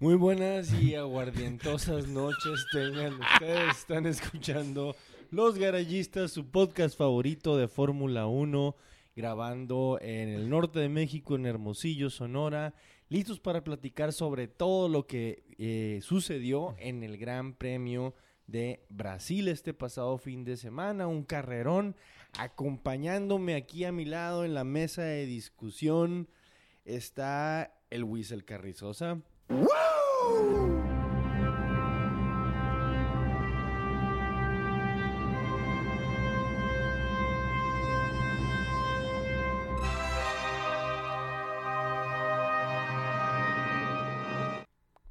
Muy buenas y aguardientosas noches tengan ustedes. Están escuchando Los Garayistas, su podcast favorito de Fórmula 1, grabando en el norte de México, en Hermosillo, Sonora. Listos para platicar sobre todo lo que eh, sucedió en el Gran Premio de Brasil este pasado fin de semana. Un carrerón acompañándome aquí a mi lado en la mesa de discusión está el Whistle Carrizosa.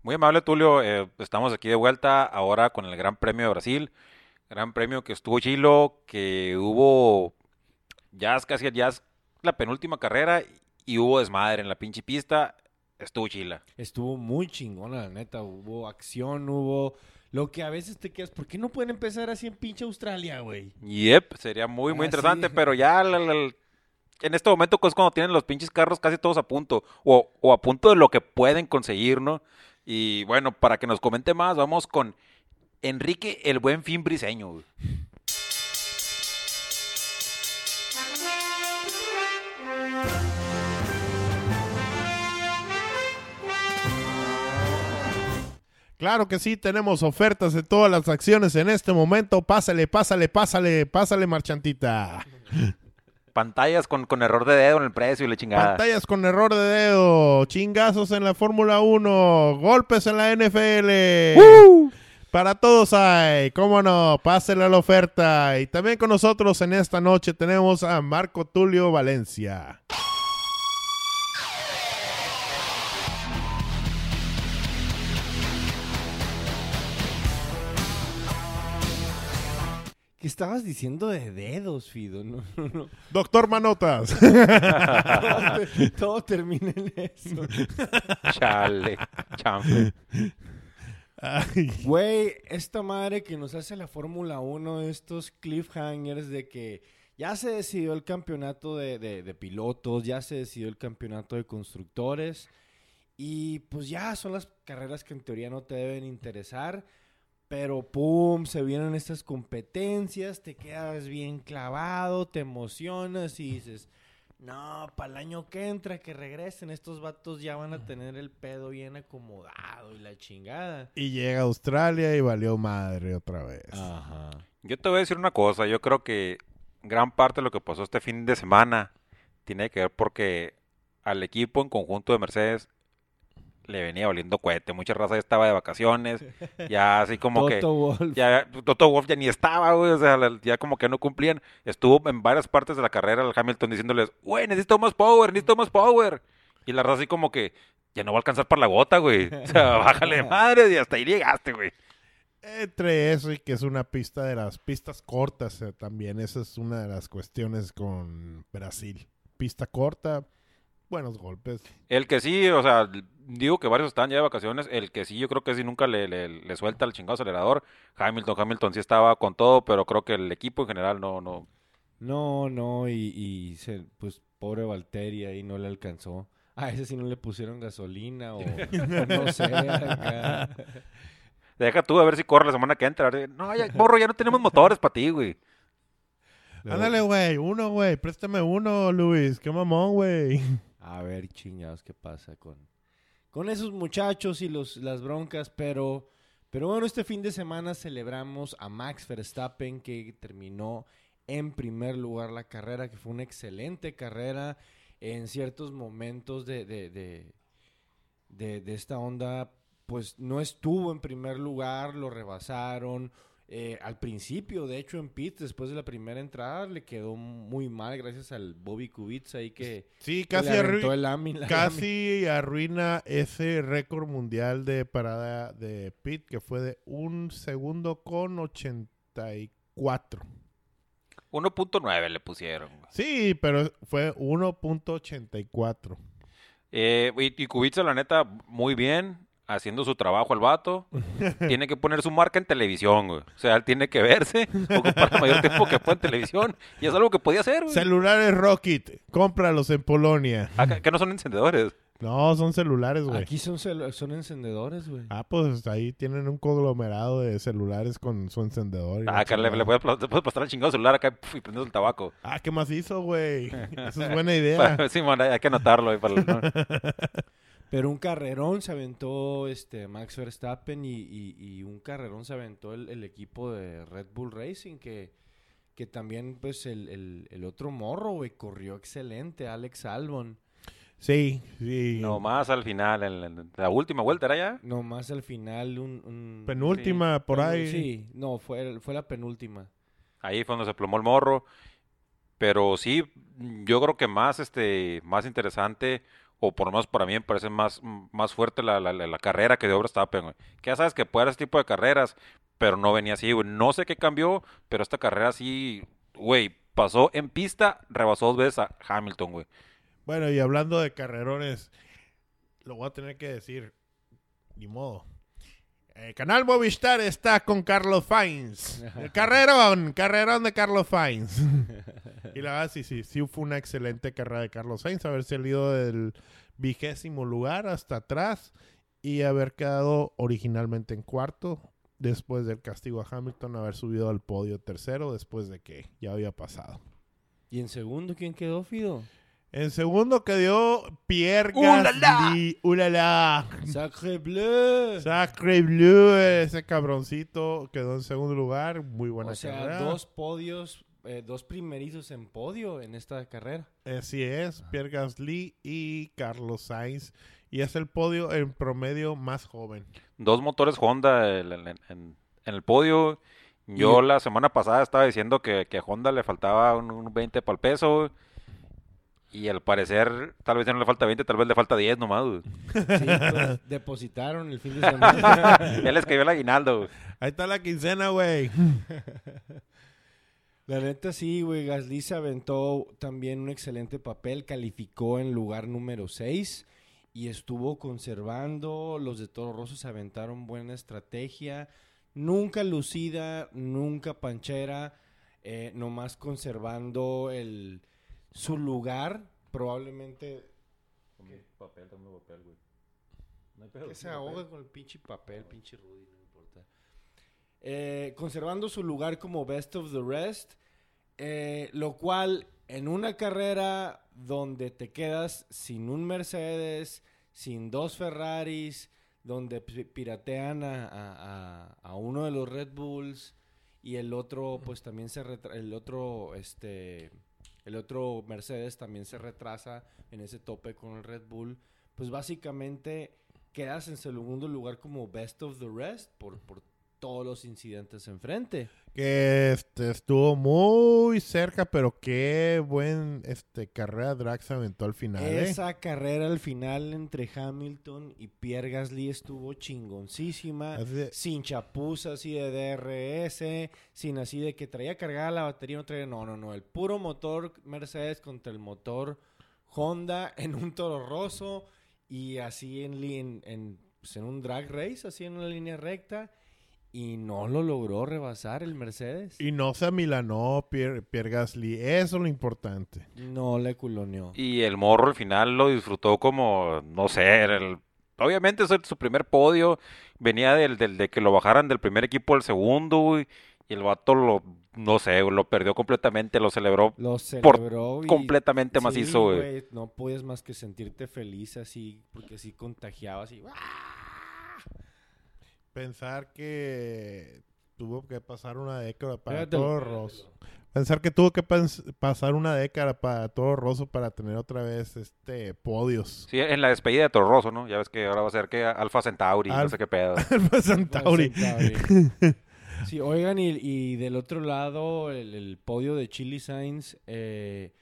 Muy amable Tulio, eh, estamos aquí de vuelta ahora con el Gran Premio de Brasil. Gran Premio que estuvo chilo, que hubo ya casi ya la penúltima carrera y hubo desmadre en la pinche pista. Estuvo chila. Estuvo muy chingona, la neta. Hubo acción, hubo lo que a veces te quedas. ¿Por qué no pueden empezar así en pinche Australia, güey? Yep, sería muy, muy Ah, interesante, sí. pero ya la- la- en este momento es cuando tienen los pinches carros casi todos a punto, o, o a punto de lo que pueden conseguir, ¿no? Y bueno, para que nos comente más, vamos con Enrique el Buen Fin Briseño. Claro que sí, tenemos ofertas de todas las acciones en este momento. Pásale, pásale, pásale, pásale, marchantita. Pantallas con, con error de dedo en el precio y la chingada. Pantallas con error de dedo, chingazos en la Fórmula 1, golpes en la NFL. Para todos hay, cómo no, pásale a la oferta. Y también con nosotros en esta noche tenemos a Marco Tulio Valencia. ¿Qué estabas diciendo de dedos, Fido? No, no, no. Doctor Manotas. Todo, te- todo termina en eso. Chale, chanfle. Güey, esta madre que nos hace la Fórmula 1, estos cliffhangers de que ya se decidió el campeonato de, de- de pilotos, ya se decidió el campeonato de constructores y pues ya son las carreras que en teoría no te deben interesar, pero pum, se vienen estas competencias, te quedas bien clavado, te emocionas y dices... No, para el año que entra, que regresen, estos vatos ya van a tener el pedo bien acomodado y la chingada. y llega a Australia y valió madre otra vez. Ajá. Yo te voy a decir una cosa, yo creo que gran parte de lo que pasó este fin de semana tiene que ver porque al equipo en conjunto de Mercedes le venía valiendo cohete, mucha raza ya estaba de vacaciones, ya así como que Toto Wolff. ya Toto Wolff ya ni estaba, güey, o sea, ya como que no cumplían. Estuvo en varias partes de la carrera el Hamilton diciéndoles, güey, necesito más power, necesito más power. Y la raza así como que ya no va a alcanzar para la gota, güey. O sea, bájale madre y hasta ahí llegaste, güey. Entre eso y que es una pista de las pistas cortas eh, también, esa es una de las cuestiones con Brasil. Pista corta, buenos golpes. El que sí, o sea, digo que varios están ya de vacaciones. El que sí, yo creo que sí nunca le, le, le suelta el chingado acelerador. Hamilton, Hamilton sí estaba con todo, pero creo que el equipo en general no, no. No, no, y, y se, pues pobre Valtteri ahí no le alcanzó. A ese sí no le pusieron gasolina o, o no sé. acá. Deja tú a ver si corre la semana que entra. a ver, No, ya, morro, ya no tenemos motores para ti, güey. Ándale, güey, uno, güey, préstame uno, Luis, qué mamón, güey. A ver, chingados, qué pasa con, con esos muchachos y los, las broncas, pero, pero bueno, este fin de semana celebramos a Max Verstappen que terminó en primer lugar la carrera, que fue una excelente carrera en ciertos momentos de, de, de, de- de esta onda, pues no estuvo en primer lugar, lo rebasaron. Eh, al principio, de hecho, en pits, después de la primera entrada, le quedó muy mal gracias al Bobby Kubica ahí que, Sí, casi, el Ami- arruina ese récord mundial de parada de pit que fue de un segundo con 84. 1.9 le pusieron. Sí, pero fue 1.84. Eh, y, y Kubica, la neta, muy bien. Haciendo su trabajo el vato. tiene que poner su marca en televisión, güey. O sea, él tiene que verse, ocupar el mayor tiempo que pueda en televisión. Y es algo que podía hacer, güey. Celulares Rocket, cómpralos en Polonia. Ah, que- que no son encendedores. No, son celulares, güey. Aquí son, celu- son encendedores, güey. Ah, pues ahí tienen un conglomerado de celulares con su encendedor. y Ah, acá le, le puedes, le puedes pasar el chingado celular acá y prendes el tabaco. Ah, qué macizo, güey. Esa es buena idea. Simón, hay hay que anotarlo ahí para el- ¿no? Pero un carrerón se aventó este Max Verstappen y, y- y un carrerón se aventó el, el equipo de Red Bull Racing que, que también pues el, el- el otro morro, güey, corrió excelente, Alex Albon. Sí, sí. Nomás al final, en, en la última vuelta era ya. Nomás al final un... un- Penúltima, por penú- ahí. Sí, no, fue, fue la penúltima. Ahí fue donde se plomó el morro. Pero sí, yo creo que más, este, más interesante, o por lo menos para mí me parece más, más fuerte la, la, la- carrera que de Verstappen, güey. Que ya sabes que puede haber ese tipo de carreras, pero no venía así, güey. No sé qué cambió, pero esta carrera sí, güey, pasó en pista, rebasó dos veces a Hamilton, güey. Bueno, y hablando de carrerones, lo voy a tener que decir. Ni modo. El canal Movistar está con Carlos Fainz. El carrerón, carrerón de Carlos Fainz. y la verdad, sí, sí, sí fue una excelente carrera de Carlos Sainz. Haber salido del vigésimo lugar hasta atrás y haber quedado originalmente en cuarto. Después del castigo a Hamilton, haber subido al podio tercero después de que ya había pasado. ¿Y en segundo quién quedó, Fido? En segundo quedó Pierre. Gasly. ¡Ulala! Sacre bleu. Sacre Bleu, ese cabroncito quedó en segundo lugar. Muy buena o sea, carrera. dos podios, eh, dos primerizos en podio en esta carrera. Así es, Pierre Gasly y Carlos Sainz. Y es el podio en promedio más joven. Dos motores Honda en, en- en- en el podio. Yo la semana pasada estaba diciendo que, que a Honda le faltaba un, un 20 para el peso. Y al parecer, tal vez ya no le falta 20, tal vez le falta 10 nomás. Sí, pues, depositaron el fin de semana. ya les cayó el aguinaldo. Ahí está la quincena, güey. La neta sí, güey. Gasly se aventó también un excelente papel. Calificó en lugar número 6 y estuvo conservando. Los de Toro Rosso se aventaron buena estrategia. Nunca lucida, nunca panchera. eh, nomás conservando el, su lugar. Probablemente Que se ahoga con el pinche papel, pinche Rudy, no. Eh, conservando su lugar como best of the rest, eh, lo cual en una carrera donde te quedas sin un Mercedes, sin dos Ferraris, donde pi- piratean a, a- a- a uno de los Red Bulls y el otro, pues también se retra- el otro, este, el otro Mercedes también se retrasa en ese tope con el Red Bull, pues básicamente quedas en segundo lugar como best of the rest por, por todos los incidentes enfrente. Que este, estuvo muy cerca, pero qué buen este, carrera drag se aventó al final. ¿eh? Esa carrera al final entre Hamilton y Pierre Gasly estuvo chingoncísima. De- Sin chapuza así de DRS, sin así de que traía cargada la batería, no traía. No, no, no. El puro motor Mercedes contra el motor Honda en un toro roso y así en, en, pues, en un drag race, así en una línea recta. Y no lo logró rebasar el Mercedes. Y no se amilanó Pierre, Pierre Gasly. Eso es lo importante. No le culoneó. Y el morro al final lo disfrutó como, no sé, el- obviamente es su primer podio. Venía del, del- de que lo bajaran del primer equipo al segundo, Y el vato lo, no sé, lo perdió completamente, lo celebró Lo Por celebró y... completamente Sí, macizo, güey. No puedes más que sentirte feliz así, porque así contagiabas y... Pensar que tuvo que pasar una década para Pégatelo, todo. Rosso. Pensar que tuvo que pasar una década para todo Rosso para tener otra vez este podios. Sí, en la despedida de Toro Rosso, ¿no? Ya ves que ahora va a ser que Alfa Centauri, no sé qué pedo. Alfa Centauri. Sí, oigan, y, y del otro lado, el, el podio de Chili Sainz eh,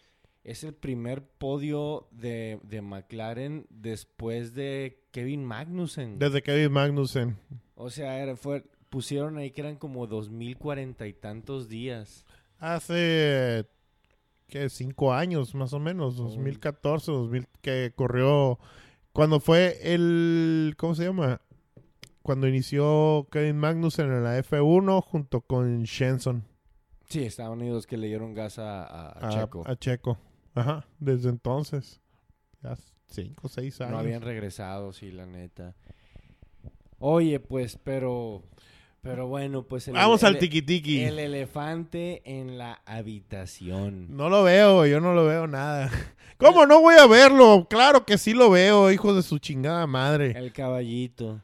es el primer podio de, de McLaren después de Kevin Magnussen. Desde Kevin Magnussen. O sea, era- fue, pusieron ahí que eran como dos mil cuarenta y tantos días. Hace que cinco años más o menos, 2014, 2000 que corrió cuando fue el ¿cómo se llama? Cuando inició Kevin Magnussen en la F1 junto con Shenson Sí, Estados Unidos que le dieron gas a, a- a a Checo. a Checo. Ajá, desde entonces. Cinco, seis años. No habían regresado, sí, la neta. Oye, pues, pero... Pero bueno, pues... el- Vamos el- al tiki-tiki. El elefante en la habitación. No lo veo, yo no lo veo nada. ¿Cómo no voy a verlo? Claro que sí lo veo, hijo de su chingada madre. El caballito.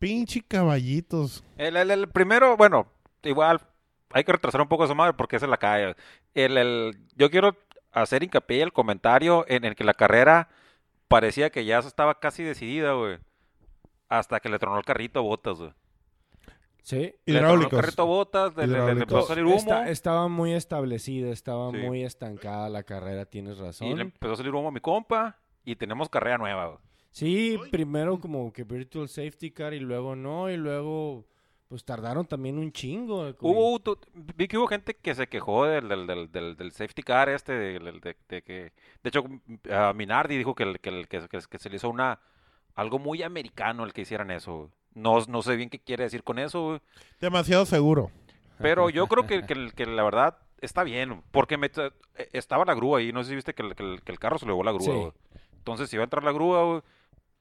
Pinche caballitos. El, el- el primero, bueno, igual hay que retrasar un poco esa madre porque esa es la calle. El, el- yo quiero hacer hincapié el comentario en el que la carrera parecía que ya estaba casi decidida, güey. Hasta que le tronó el carrito a botas, güey. Sí. Le tronó el carrito a botas, le, le- le Hidráulicos. empezó a salir humo. Está- estaba muy establecida, estaba Sí. muy estancada la carrera, tienes Y razón. le empezó a salir humo a mi compa. Y tenemos carrera nueva, güey. Sí, primero como que Virtual Safety Car y luego no, y luego pues tardaron también un chingo. güey. Hubo, tu- vi que hubo gente que se quejó del, del, del, del- del safety car este, de, de que, de hecho, Minardi dijo que, el- que, el- que, que- que se le hizo una, algo muy americano el que hicieran eso. No, no sé bien qué quiere decir con eso, Demasiado seguro. pero yo creo que, que, la verdad está bien, porque me, eh, estaba la grúa ahí, no sé si viste que el, que el- que el carro se le llevó la grúa, Sí. Entonces, si va a entrar la grúa, güey,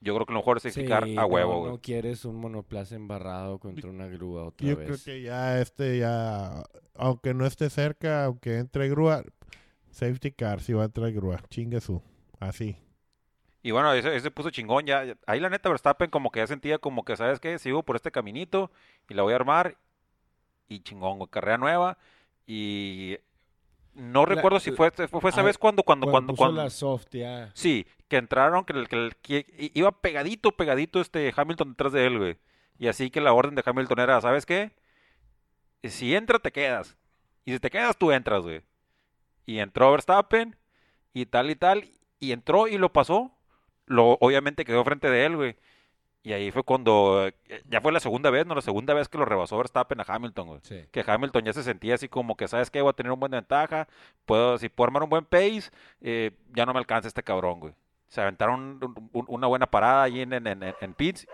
yo creo que lo mejor es safety car Sí, a huevo, no, güey. no quieres un monoplaza embarrado contra una grúa otra Yo vez. creo que ya este ya, aunque no esté cerca, aunque entre grúa, safety car, si va a entrar grúa, chingue su, así. Y bueno, ese, ese puso chingón ya. ya- Ahí la neta Verstappen como que ya sentía como que, ¿sabes qué? Sigo por este caminito y la voy a armar. Y chingón, güey, carrera nueva. Y no La- recuerdo si fue, fue, fue esa ah, vez cuando, cuando, Cuando cuando, cuando... la soft ya. Sí, que entraron, que, que, que iba pegadito, pegadito este Hamilton detrás de él, güey. Y así que la orden de Hamilton era, ¿sabes qué? Si entra, te quedas. Y si te quedas, tú entras, güey. Y entró Verstappen, y tal y tal, y entró y lo pasó. Lo, obviamente quedó frente de él, güey. Y ahí fue cuando, eh, ya fue la segunda vez, ¿no? La segunda vez que lo rebasó Verstappen a Hamilton, güey Sí. que Hamilton ya se sentía así como que, ¿sabes qué? Voy a tener un buen ventaja, puedo, si puedo armar un buen pace, eh, ya no me alcanza este cabrón, güey. Se aventaron un- un- una buena parada ahí en, en, en, en pits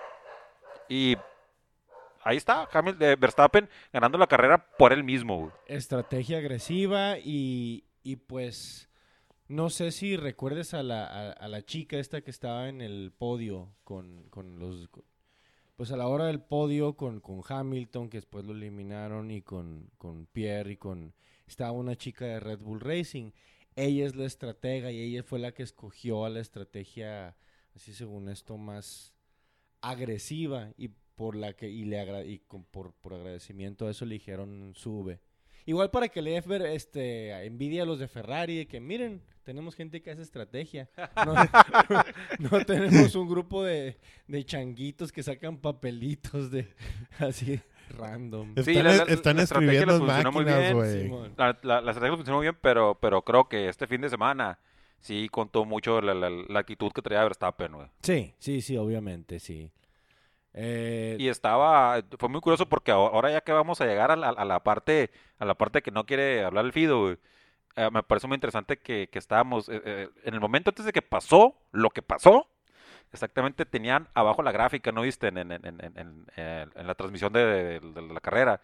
y ahí está, Hamilton, eh, Verstappen ganando la carrera por él mismo, güey. Estrategia agresiva y, y pues no sé si recuerdes a la, a, la chica esta que estaba en el podio con, con los... pues a la hora del podio con, con Hamilton, que después lo eliminaron, y con, con Pierre y con... Estaba una chica de Red Bull Racing. Ella es la estratega y ella fue la que escogió a la estrategia, así según esto, más agresiva y por la que y le agra- y con- por, por agradecimiento a eso le dijeron sube. Igual para que le dé ver, este envidia a los de Ferrari de que miren, tenemos gente que hace estrategia. No, no tenemos un grupo de, de changuitos que sacan papelitos de así random. Están, Sí, la- la- están la estrategia escribiendo les en funcionó muy máquinas, bien, güey. La, la, la estrategia funcionó muy bien, pero, pero creo que este fin de semana sí contó mucho la, la, la actitud que traía Verstappen, güey. Sí, sí, sí, obviamente, sí. Eh, Y estaba, fue muy curioso porque aho- ahora ya que vamos a llegar a la, a la parte, a la parte que no quiere hablar el Fido, eh, me parece muy interesante que, que estábamos, eh, en el momento antes de que pasó lo que pasó, exactamente tenían abajo la gráfica, ¿no viste? En, la transmisión de, de- de la carrera,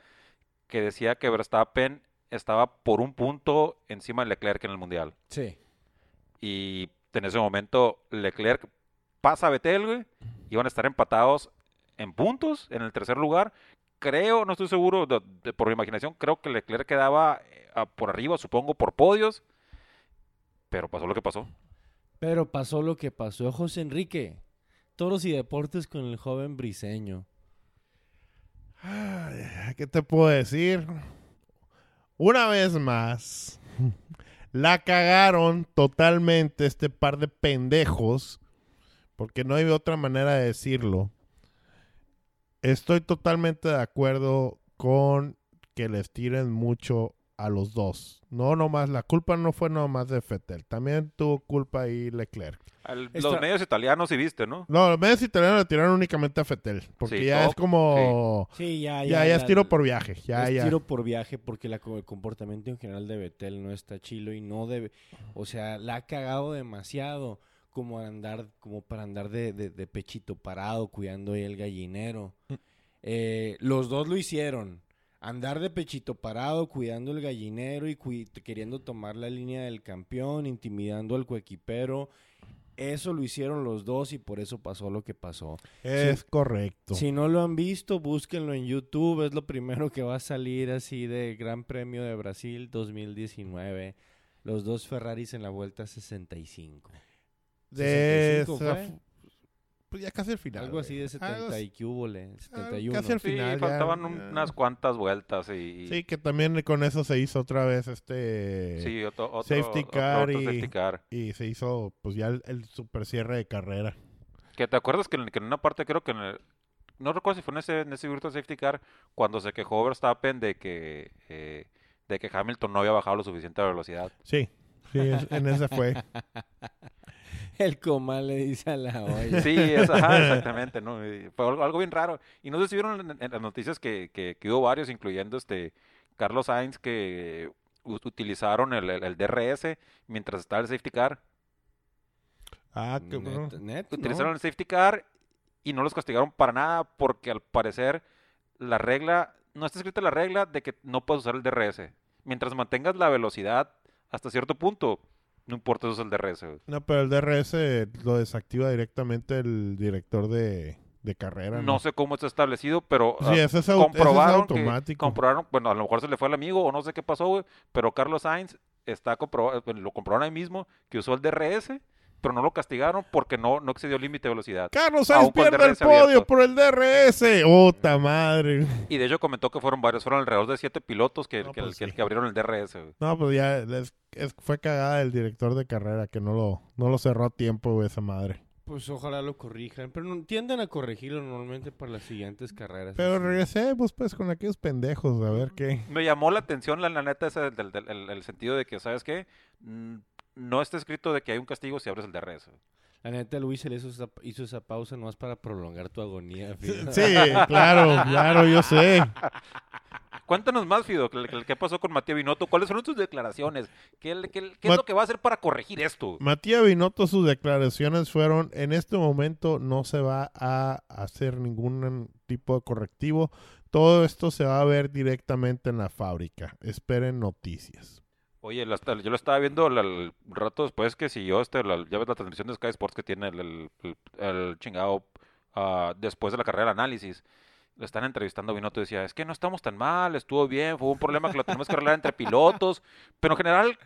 que decía que Verstappen estaba por un punto encima de Leclerc en el Mundial. sí. Y en ese momento Leclerc pasa a Vettel, güey. Iban a estar empatados en puntos en el tercer lugar. Creo, no estoy seguro, de- de- por mi imaginación, creo que Leclerc quedaba eh, a- por arriba, supongo, por podios. Pero pasó lo que pasó. Pero pasó lo que pasó, José Enrique. Toros y deportes con el joven briseño. Ay, ¿Qué te puedo decir? Una vez más, la cagaron totalmente este par de pendejos, porque no hay otra manera de decirlo. Estoy totalmente de acuerdo con que les tiren mucho a los dos. No nomás, la culpa no fue nomás de Fettel, también tuvo culpa ahí Leclerc. Al- Esta- Los medios italianos sí viste, ¿no? No, los medios italianos le tiraron únicamente a Fettel, porque Sí, ya es como... Sí, ya, Ya, ya, es tiro por viaje, ya, es ya. tiro por viaje porque la, el comportamiento en general de Betel no está chilo y no debe, o sea, la ha cagado demasiado como andar, como para andar de, de- de pechito parado cuidando ahí el gallinero. Mm. Eh, los dos lo hicieron. Andar de pechito parado, cuidando el gallinero y queriendo tomar la línea del campeón, intimidando al coequipero. Eso lo hicieron los dos y por eso pasó lo que pasó. Es correcto. Si no lo han visto, búsquenlo en YouTube. Es lo primero que va a salir así de Gran Premio de Brasil 2019. Los dos Ferraris en la vuelta 65. De 65 esa- fue. pues ya casi al final. Algo así de güey. 70 Algo y que hubo, le, 71. casi al Sí, final ya, faltaban ya. un- unas cuantas vueltas y... y- Sí, que también con eso se hizo otra vez este... sí, otro, otro- safety car otro y- safety car. Y se hizo pues ya el, el super cierre de carrera. Que te acuerdas que en, que en una parte creo que en el- no recuerdo si fue en ese, en ese Virtual Safety Car cuando se quejó Verstappen de que eh, de que Hamilton no había bajado lo suficiente de velocidad. Sí, sí, es- en ese fue. El comal le dice a la olla. Sí, es- ajá, exactamente, ¿no? Y Fue algo, algo bien raro. Y no sé si vieron en, en las noticias que, que, que hubo varios, incluyendo este Carlos Sainz, que utilizaron el, el- el DRS mientras estaba el safety car. Ah, qué bueno. Net, net, ¿no? Utilizaron el safety car y no los castigaron para nada porque al parecer la regla, no está escrita la regla de que no puedes usar el DRS. Mientras mantengas la velocidad hasta cierto punto, no importa si usas el DRS. güey. No, pero el DRS lo desactiva directamente el director de, de carrera. No sé cómo está establecido, pero Sí, ah, ese es, es comprobaron que- automático. comprobaron, bueno, a lo mejor se le fue al amigo o no sé qué pasó, güey, pero Carlos Sainz está comprobado, lo comprobaron ahí mismo que usó el DRS, pero no lo castigaron porque no, no excedió el límite de velocidad. Carlos Sainz pierde el abierto. podio por el DRS. ¡Ota madre! Y de hecho comentó que fueron varios, fueron alrededor de siete pilotos que, No, que, pues que- sí. que abrieron el DRS. güey. No, pues ya es- es- fue cagada el director de carrera que no lo, no lo cerró a tiempo, güey, esa madre. Pues ojalá lo corrijan. Pero no, tienden a corregirlo normalmente para las siguientes carreras. Pero así. regresemos pues con aquellos pendejos, a ver qué. Me llamó la atención la, la neta ese del, del- el, el sentido de que, ¿sabes qué? Mm, No está escrito de que hay un castigo si abres el DRS. La neta, Luis él hizo esa, hizo esa pausa nomás para prolongar tu agonía. Sí, fíjate. claro, claro, yo sé. Cuéntanos más, Fido, ¿qué, pasó con Matías Binotto? ¿Cuáles fueron tus declaraciones? ¿Qué, qué- qué es lo que va a hacer para corregir esto? Matías Binotto, sus declaraciones fueron, en este momento no se va a hacer ningún tipo de correctivo. Todo esto se va a ver directamente en la fábrica. Esperen noticias. Oye, yo lo estaba viendo el, rato después que siguió este, ya ves la transmisión de Sky Sports que tiene el chingado ah, después de la carrera de análisis. Lo están entrevistando a Binotto y decía, es que no estamos tan mal, estuvo bien, fue un problema que lo tenemos que arreglar entre pilotos, pero en general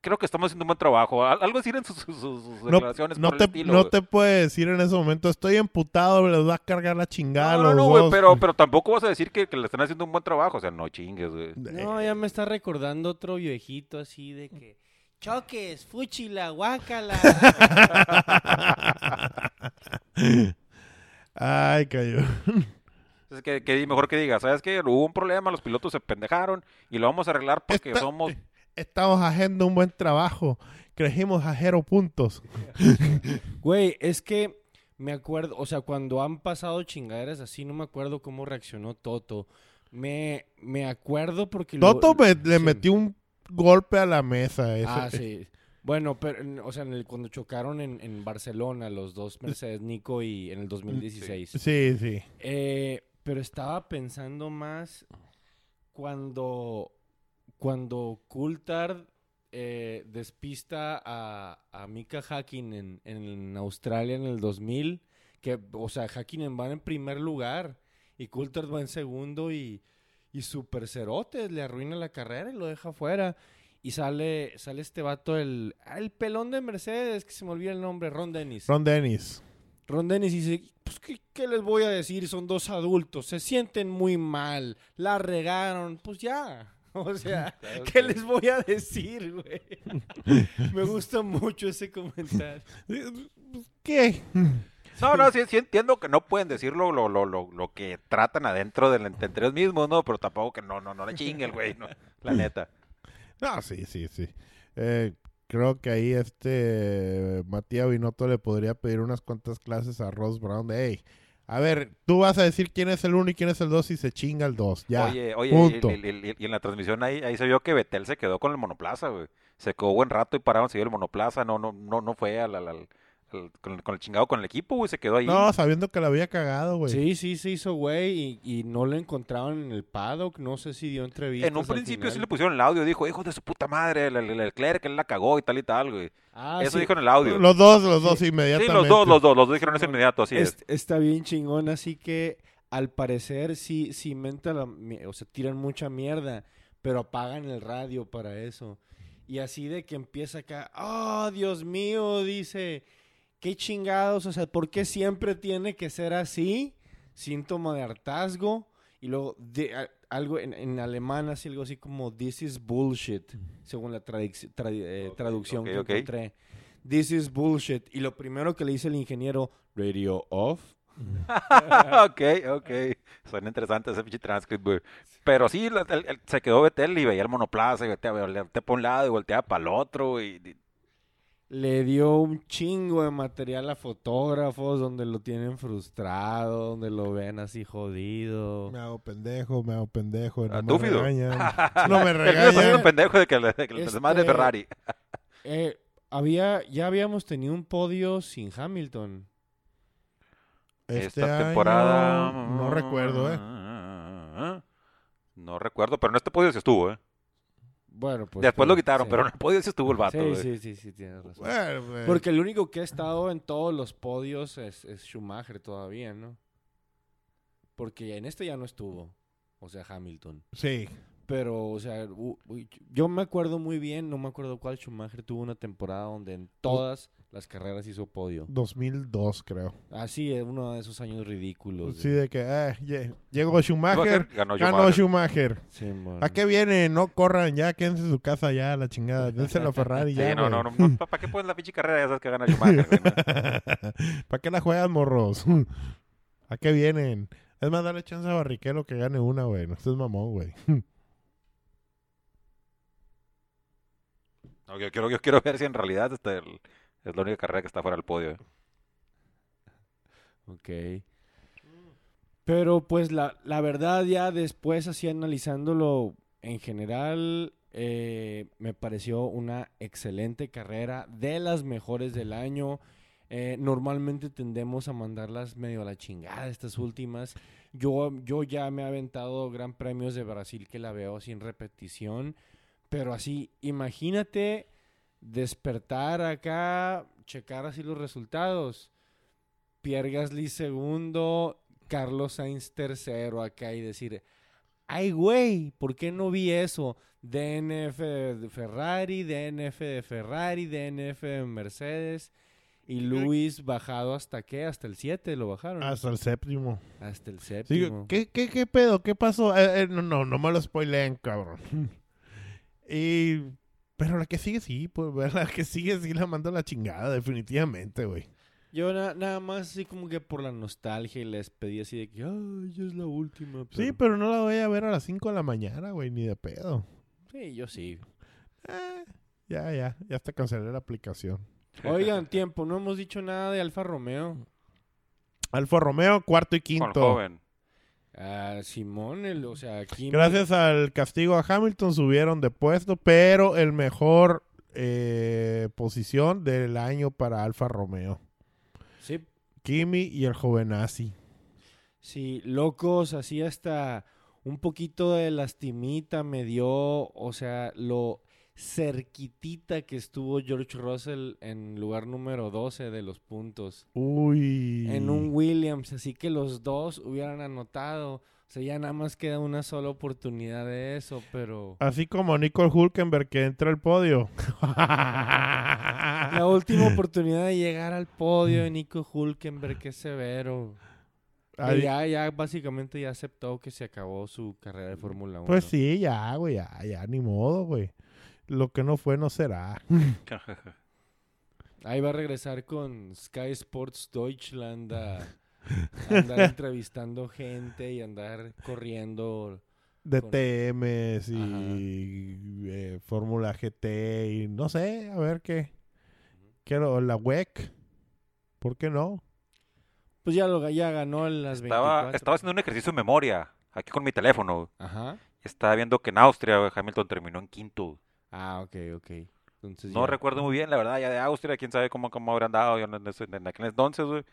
creo que estamos haciendo un buen trabajo. Al- Algo así en sus, sus- sus- No, por el te, estilo, no te puede decir en ese momento, estoy emputado, les va a cargar la chingada No, no, no, güey, dos". pero, pero tampoco vas a decir que, que le están haciendo un buen trabajo, o sea, no chingues, güey. No, ya me está recordando otro viejito así de que... Choques, fuchila, guácala. Ay, cayó. Entonces, que, que mejor que diga, ¿sabes qué? Hubo un problema, los pilotos se pendejaron y lo vamos a arreglar porque Esta- somos... Estamos haciendo un buen trabajo. Crecimos a cero puntos. Güey, es que me acuerdo, o sea, cuando han pasado chingaderas así, no me acuerdo cómo reaccionó Toto. Me, me acuerdo porque... lo- Toto le metió un golpe a la mesa. ese- Ah, sí. Bueno, pero, o sea, en el- cuando chocaron en, en Barcelona los dos Mercedes Nico y en el 2016. Sí, sí. Eh, pero estaba pensando más cuando, cuando Coulthard eh, despista a, a Mika Hakkinen en, en Australia en el 2000, que, o sea, Hakkinen va en primer lugar y Coulthard va en segundo y, y super cerotes, le arruina la carrera y lo deja fuera. Y sale, sale este vato, el, el pelón de Mercedes, que se me olvida el nombre, Ron Dennis. Ron Dennis. Ron Dennis dice, pues, ¿qué, qué les voy a decir? Son dos adultos, se sienten muy mal, la regaron, pues ya. O sea, ¿qué les voy a decir, güey? Me gusta mucho ese comentario. ¿Qué? No, no, sí, sí entiendo que no pueden decirlo lo, lo, lo, lo que tratan adentro del entre ellos mismos, ¿no? Pero tampoco que no, no, no le chingue el güey, ¿no? La neta. No, sí, sí, sí. Eh, creo que ahí este Matías Binotto le podría pedir unas cuantas clases a Ross Brown de, hey, a ver, tú vas a decir quién es el uno y quién es el dos y se chinga el dos. Ya. oye, oye, y, punto. y- y- y en la transmisión ahí, ahí se vio que Betel se quedó con el monoplaza, güey. Se quedó buen rato y pararon, siguió el monoplaza, no, no, no, no fue al, al, al- con, con el chingado con el equipo, güey, se quedó ahí. No, sabiendo que la había cagado, güey. Sí, sí, se hizo güey y, y no lo encontraban en el paddock. No sé si dio entrevistas. en un principio sí le pusieron el audio, dijo, hijo de su puta madre, el, el, el él la cagó y tal y tal, güey. Ah, Eso sí. dijo en el audio. Los dos, los dos sí, inmediatamente. los dos, los dos, los dos dijeron eso inmediato, así es. Es- Está bien chingón, así que al parecer sí, sí menta la, o sea, tiran mucha mierda, pero apagan el radio para eso. Y así de que empieza acá, oh, Dios mío, dice, qué chingados, o sea, ¿por qué siempre tiene que ser así? Síntoma de hartazgo. Y luego, de, a- algo en, en alemán, así algo así como, this is bullshit, según la tra- eh, Ok, traducción ok, que ok. encontré. This is bullshit. Y lo primero que le dice el ingeniero, radio off. ok, ok. Suena interesante ese pinche transcript, güey. Pero sí, la- el- el- se quedó Betel y veía el monoplaza y volteaba, volteaba para un lado y volteaba para el otro. Y, y- Le dio un chingo de material a fotógrafos donde lo tienen frustrado, donde lo ven así jodido. Me hago pendejo, me hago pendejo. Ah, No tú, me Fido. regañan. No me regañan. pendejo de que le, de que Este- desmadre Ferrari. Eh, había, ya habíamos tenido un podio sin Hamilton. Este Esta año, temporada. No recuerdo, ¿eh? No recuerdo, pero en este podio sí estuvo, ¿eh? Bueno, pues. Después lo sí, quitaron, sí. pero en el podio sí estuvo el vato, Sí, güey. sí, sí, sí, tienes razón. Bueno, pues, Porque el único que ha estado en todos los podios es, es Schumacher todavía, ¿no? Porque en este ya no estuvo. O sea, Hamilton. Sí. Pero, o sea, yo me acuerdo muy bien, no me acuerdo cuál Schumacher tuvo una temporada donde en todas las carreras hizo podio. 2002, creo. Así, es uno de esos años ridículos. Sí, de que eh, lle- llegó Schumacher, Ganó ganó Schumacher. Schumacher. Sí. ¿A qué viene? No corran ya, quédense en su casa ya, la chingada. Dense la Ferrari Sí, ya. no, no, no. ¿Para qué pones la pinche carrera? Ya sabes que gana Schumacher, ¿no? ¿Para qué la juegas, morros? ¿A qué vienen? Es más, dale chance a Barrichello que gane una, güey. No estés mamón, güey. No, yo, quiero, yo quiero ver si en realidad este, el- es la única carrera que está fuera del podio. ¿eh? Ok. Pero pues la, la verdad ya después así analizándolo en general eh, me pareció una excelente carrera, de las mejores del año. Eh, normalmente tendemos a mandarlas medio a la chingada estas últimas. Yo, yo ya me he aventado gran premios de Brasil que la veo sin repetición. Pero así, imagínate despertar acá, checar así los resultados. Pierre Gasly segundo, Carlos Sainz tercero acá y decir, ay güey, ¿por qué no vi eso? DNF de Ferrari, DNF de Ferrari, DNF de Mercedes y Luis bajado hasta qué, hasta el 7 lo bajaron. Hasta el séptimo. hasta el Sí, séptimo. ¿qué, qué, ¿Qué pedo? ¿Qué pasó? Eh, eh, no, no, no me lo spoileen, cabrón. y... Pero la que sigue, sí, pues, ver, la que sigue, sí la mando a la chingada, definitivamente, güey. Yo na- nada más así como que por la nostalgia y les pedí así de que, ay, ya es la última. Sí, pero no la voy a ver a las 5 de la mañana, güey, ni de pedo. Sí, yo sí. Eh, ya, ya, ya hasta cancelé la aplicación. Oigan, tiempo, no hemos dicho nada de Alfa Romeo. Alfa Romeo, cuarto y Con quinto. joven. Ah, Simón, el, o sea, aquí... Gracias al castigo a Hamilton subieron de puesto, pero el mejor eh, posición del año para Alfa Romeo. Sí, Kimi y el jovenazi. sí, locos, así hasta un poquito de lastimita me dio, o sea, lo cerquitita que estuvo George Russell en lugar número 12 de los puntos. Uy. En un Williams, así que los dos hubieran anotado. O sea, ya nada más queda una sola oportunidad de eso, pero... Así como Nicole Hulkenberg que entra al podio. La última oportunidad de llegar al podio de Nico Hulkenberg, qué severo. Ahí- ya, ya básicamente ya aceptó que se acabó su carrera de Fórmula 1. Pues sí, ya, güey, ya, ya, ni modo, güey. Lo que no fue no será. Ahí va a regresar con Sky Sports Deutschland a, a andar entrevistando gente y andar corriendo. De Con- TMs y eh, Fórmula GT y no sé, a ver qué. Quiero la WEC. ¿Por qué no? Pues ya, lo, ya ganó en las Estaba, 24. estaba haciendo un ejercicio de memoria aquí con mi teléfono. Ajá. Estaba viendo que en Austria Hamilton terminó en quinto. Ah, ok, ok. Entonces No ya- recuerdo muy bien, la verdad, ya de Austria, quién sabe cómo, cómo habrán dado en, ese- en aquel entonces, güey.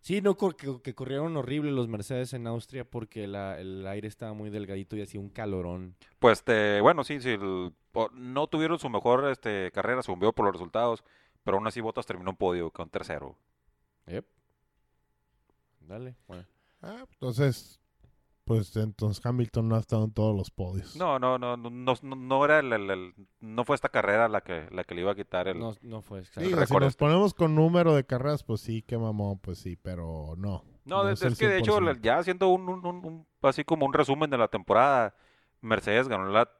Sí, no, que, que corrieron horrible los Mercedes en Austria porque la- el aire estaba muy delgadito y hacía un calorón. Pues, este, bueno, sí, sí, el- no tuvieron su mejor este, carrera, según veo por los resultados, pero aún así Bottas terminó un podio con tercero. Yep. Dale. Bueno. Ah, entonces, pues entonces Hamilton no ha estado en todos los podios. No, no, no, no, no, era el, el- el- no fue esta carrera la que, la que le iba a quitar el... No, no fue si nos este. ponemos con número de carreras, pues sí, qué mamón, pues sí, pero no. No, es, que de hecho, 100%. ya haciendo un, un- un- un- así como un resumen de la temporada, Mercedes ganó la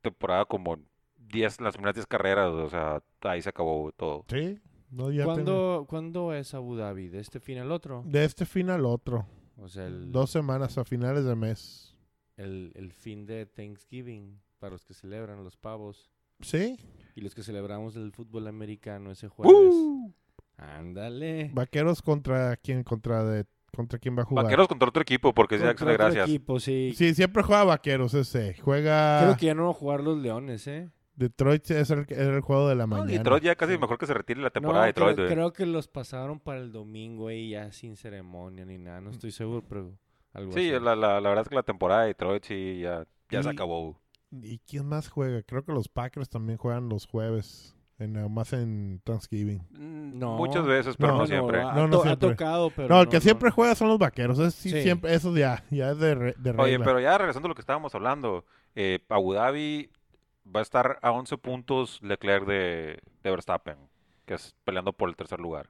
temporada como 10, las primeras 10 carreras, o sea, ahí se acabó todo. Sí, no, ya ¿Cuándo, ¿Cuándo es Abu Dhabi? ¿De este fin al otro? De este fin al otro. O sea, el, Dos semanas a finales de mes. el, el fin de Thanksgiving para los que celebran los pavos Sí, y los que celebramos el fútbol americano ese jueves. ¡Uh! Ándale. vaqueros contra quién, contra de, contra quién va a jugar. Vaqueros contra otro equipo, porque es de Contra acción de otro gracias. equipo, sí. Sí, siempre juega vaqueros ese. Juega Creo que ya no van a jugar los Leones, ¿eh? Detroit es el, es el juego de la No, mañana. Detroit ya casi Sí. mejor que se retire la temporada de no, creo, Detroit, creo que los pasaron para el domingo y ya sin ceremonia ni nada. No estoy seguro, pero algo Sí, así. la, la, la verdad es que la temporada de Detroit sí ya, ya se acabó. ¿Y quién más juega? Creo que los Packers también juegan los jueves. En, más en Thanksgiving. Mm, No. Muchas veces, pero no, No, siempre. ha, No, no to- ha siempre. tocado, pero no, el que siempre no. juega son los vaqueros. Es, sí, Sí. siempre, eso ya, ya es de, re- de regla. Oye, pero ya regresando a lo que estábamos hablando, eh, Abu Dhabi va a estar a 11 puntos Leclerc de, de Verstappen, que es peleando por el tercer lugar.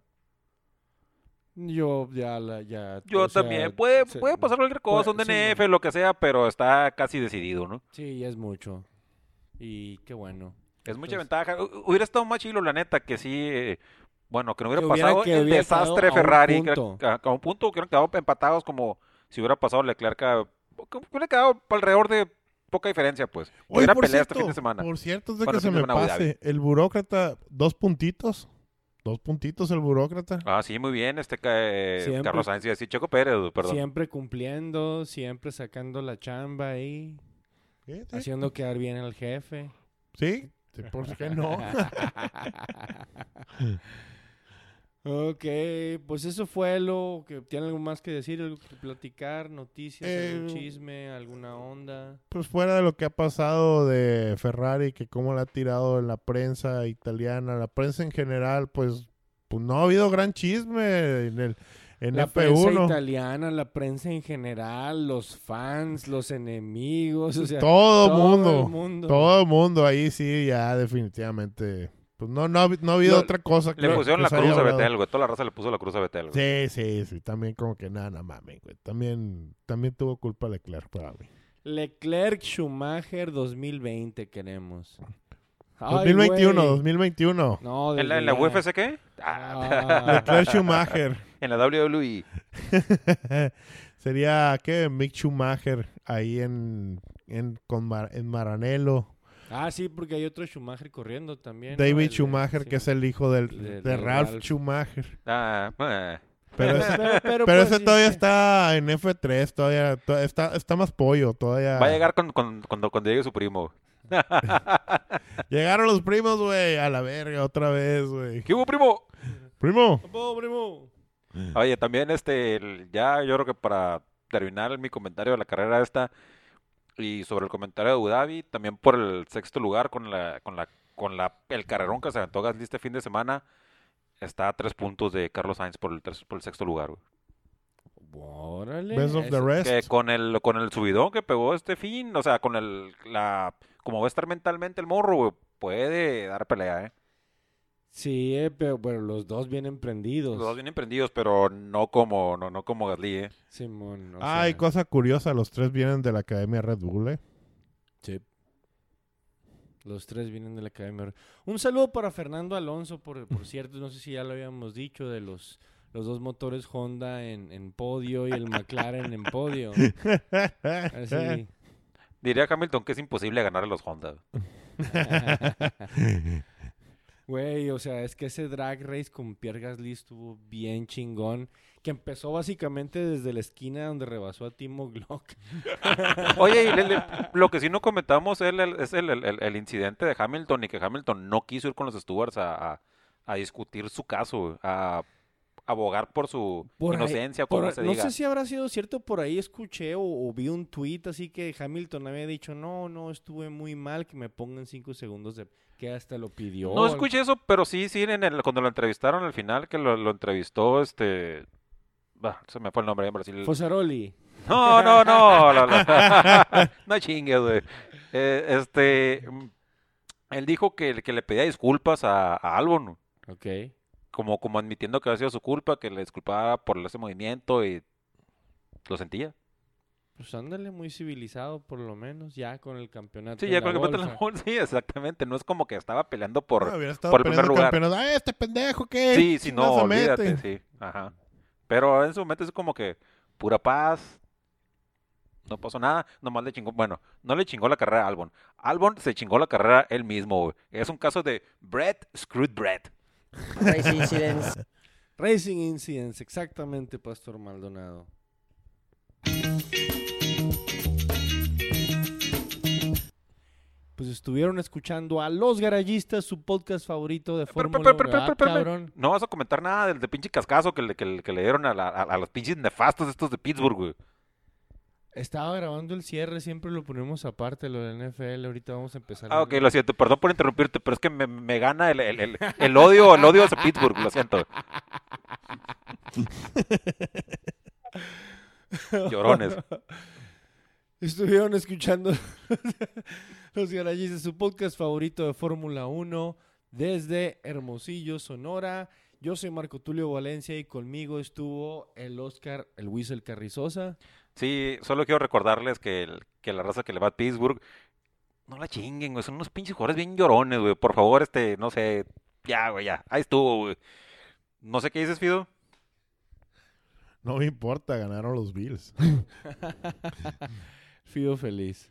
Yo ya, la, ya. Yo o sea, también. Puede, se- puede pasar cualquier cosa, un puede- sí, DNF, lo que sea, pero está casi decidido, ¿no? Sí, es mucho. Y qué bueno. Es mucha Entonces- ventaja. Hu- Hubiera estado más chilo, la neta, que sí. bueno, que no hubiera Que hubiera- pasado que el hubiera desastre a un Ferrari. que a, a un punto que hubieran quedado empatados como si hubiera pasado Leclerc. a- que hubiera quedado alrededor de poca diferencia, pues. Oye, por pelea cierto, este fin de semana. Por cierto, es de Bueno, que se me pase. El burócrata, dos puntitos. Dos puntitos el burócrata. Ah, sí, muy bien. Este eh, Siempre- Carlos Sainz y así, Checo Pérez, perdón. Siempre cumpliendo, siempre sacando la chamba ahí, Sí, sí. haciendo quedar bien al jefe. Sí, sí, ¿por qué no? ok, pues eso fue lo que tiene algo más que decir, algo que platicar, noticias, algún Eh, chisme, alguna onda. Pues fuera de lo que ha pasado de Ferrari, que cómo la ha tirado en la prensa italiana, la prensa en general, pues, pues no ha habido gran chisme en el en la prensa F1. italiana, la prensa en general, los fans, los enemigos, o sea, todo, todo mundo, el mundo. todo el mundo ahí sí, ya definitivamente. Pues no, no, no ha habido otra cosa que Le pusieron que la cruz a. Betel, güey. Toda la raza le puso la cruz a Betel, güey. Sí, sí, sí, también como que nada, no mames, güey. También, también tuvo culpa Leclerc para mí. Leclerc Schumacher 2020 queremos. Ay, 2021, güey. 2021. No, ¿En la, en la. UFC qué? Ah, Ah. Leclerc Schumacher. en la. WWE. Sería, ¿qué? Mick Schumacher ahí en, en, con Mar- en Maranello. Ah, sí, porque hay otro Schumacher corriendo también. ¿no? David El Schumacher, sí. que es el hijo del, De- de, de Ralph, Ralph. Schumacher. Ah, eh. Pero ese, Pero, pero, pero pues, ese sí, todavía sí. está en F3, todavía, to- está, está más pollo, todavía. Va a llegar con, con, cuando, cuando llegue su primo. Llegaron los primos, güey, a la verga, otra vez, güey. ¿Qué hubo, primo? Primo. Pobre primo. Oye, también este, el- ya yo creo que para terminar mi comentario de la carrera esta y sobre el comentario de Abu Dhabi, también por el sexto lugar con la, con la, con la, el carrerón que se aventó Gasly este fin de semana, está a tres puntos de Carlos Sainz por el, por el sexto lugar, güey. Órale. Best of the ese- rest. Que con el, con el subidón que pegó este fin, o sea, con el, la, como va a estar mentalmente el morro, güey, puede dar pelea, eh. Sí, eh, pero bueno, los dos vienen prendidos. Los dos bien emprendidos, pero no como, no, no como Gasly, eh. Simón. o Ay, sea, cosa curiosa, los tres vienen de la Academia Red Bull, ¿eh? sí. Los tres vienen de la Academia. Un saludo para Fernando Alonso, por, por cierto, no sé si ya lo habíamos dicho, de los, los dos motores Honda en, en podio y el McLaren en podio. Así. Diría Hamilton que es imposible ganar a los Honda. Güey, o sea, es que ese drag race con Pierre Gasly estuvo bien chingón. que empezó básicamente desde la esquina donde rebasó a Timo Glock. Oye, y lo que sí no comentamos es, el, es el, incidente de Hamilton y que Hamilton no quiso ir con los stewards a, a- a discutir su caso, a abogar por su Por ahí- inocencia, por como ahí- se no diga. sé si habrá sido cierto, por ahí escuché o, o vi un tweet así que Hamilton había dicho, no, no, estuve muy mal, que me pongan cinco segundos de... que hasta lo pidió. No escuché eso, pero sí, sí, en el, cuando lo entrevistaron al final, que lo, lo entrevistó, este... bah, se me fue el nombre en Brasil. Fosaroli. No, no, no. no, no. no chingues, güey. Eh, este. Él dijo que, que le pedía disculpas a, a Albon. Ok. Como, como admitiendo que había sido su culpa, que le disculpaba por ese movimiento y lo sentía. Pues ándale, muy civilizado por lo menos, ya con el campeonato. Sí, ya con el campeonato de la bolsa. Sí, exactamente. No es como que estaba peleando por. Ah, hubiera estado por el primer lugar. campeonato. ¡Ah, este pendejo qué! Sí, sí, no, olvídate, sí. Ajá. Pero en su momento es como que pura paz. No pasó nada, nomás le chingó, bueno, no le chingó la carrera a Albon. Albon se chingó la carrera él mismo, güey. Es un caso de Brett screwed Brett. Race incidents. Racing Incidents, exactamente, Pastor Maldonado. Pues estuvieron escuchando a Los Garayistas, su podcast favorito de Fórmula pero, 1, pero, pero, ¿verdad, pero, pero, cabrón? No vas a comentar nada del de pinche cascazo que le, que le, que le dieron a, la- a, a los pinches nefastos estos de Pittsburgh, güey. Estaba grabando el cierre, siempre lo ponemos aparte, lo del NFL, ahorita vamos a empezar. Ah, ok, lo siento, perdón por interrumpirte, pero es que me, me gana el, el, el, el odio, el odio hacia Pittsburgh, lo siento. Llorones. Estuvieron escuchando Los Garayistas, su podcast favorito de Fórmula 1 desde Hermosillo, Sonora. Yo soy Marco Tulio Valencia y conmigo estuvo el Oscar, el Whistle Carrizosa. Sí, solo quiero recordarles que, el- que la raza que le va a Pittsburgh, no la chinguen, güey. Son unos pinches jugadores bien llorones, güey. Por favor, este, no sé. Ya, güey, ya. Ahí estuvo, güey. No sé qué dices, Fido. No me importa, ganaron los Bills. Fido feliz.